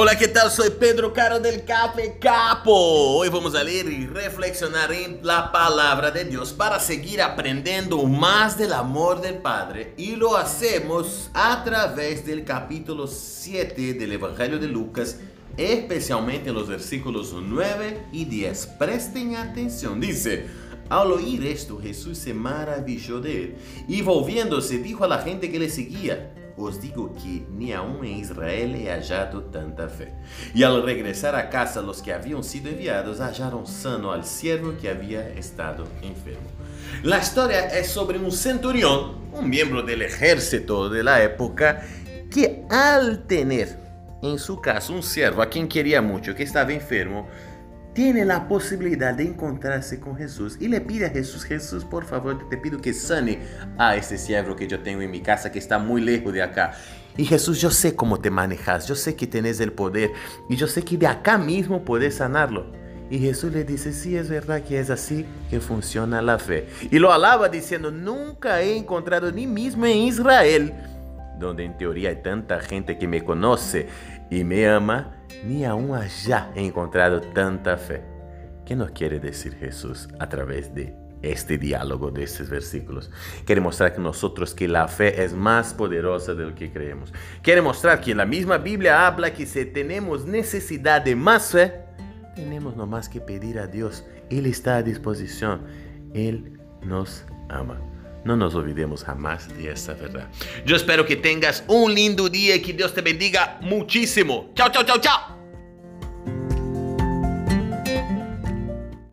Hola, ¿qué tal? Soy Pedro Caro del Café Capo. Hoy vamos a leer y reflexionar en la palabra de Dios para seguir aprendiendo más del amor del Padre y lo hacemos a través del capítulo 7 del Evangelio de Lucas, especialmente en los versículos 9 y 10. Presten atención, dice, al oír esto Jesús se maravilló de él y volviéndose dijo a la gente que le seguía, os digo que ni aún en Israel he hallado tanta fe. Y al regresar a casa los que habían sido enviados hallaron sano al siervo que había estado enfermo. La historia es sobre un centurión, un miembro del ejército de la época, que al tener en su casa un siervo a quien quería mucho, que estaba enfermo, tiene la posibilidad de encontrarse con Jesús y le pide a Jesús, Jesús, por favor, te pido que sane a este siervo que yo tengo en mi casa que está muy lejos de acá. Y Jesús, yo sé cómo te manejas, yo sé que tienes el poder y yo sé que de acá mismo puedes sanarlo. Y Jesús le dice, sí, es verdad que es así que funciona la fe. Y lo alaba diciendo, nunca he encontrado ni mismo en Israel, donde en teoría hay tanta gente que me conoce y me ama, ni aún allá he encontrado tanta fe. ¿Qué nos quiere decir Jesús a través de este diálogo de estos versículos? Quiere mostrar que nosotros que la fe es más poderosa de lo que creemos. Quiere mostrar que la misma Biblia habla que si tenemos necesidad de más fe, tenemos nomás que pedir a Dios. Él está a disposición. Él nos ama. No nos olvidemos jamás de esta verdad. Yo espero que tengas un lindo día y que Dios te bendiga muchísimo. Chao, chao, chao, chao.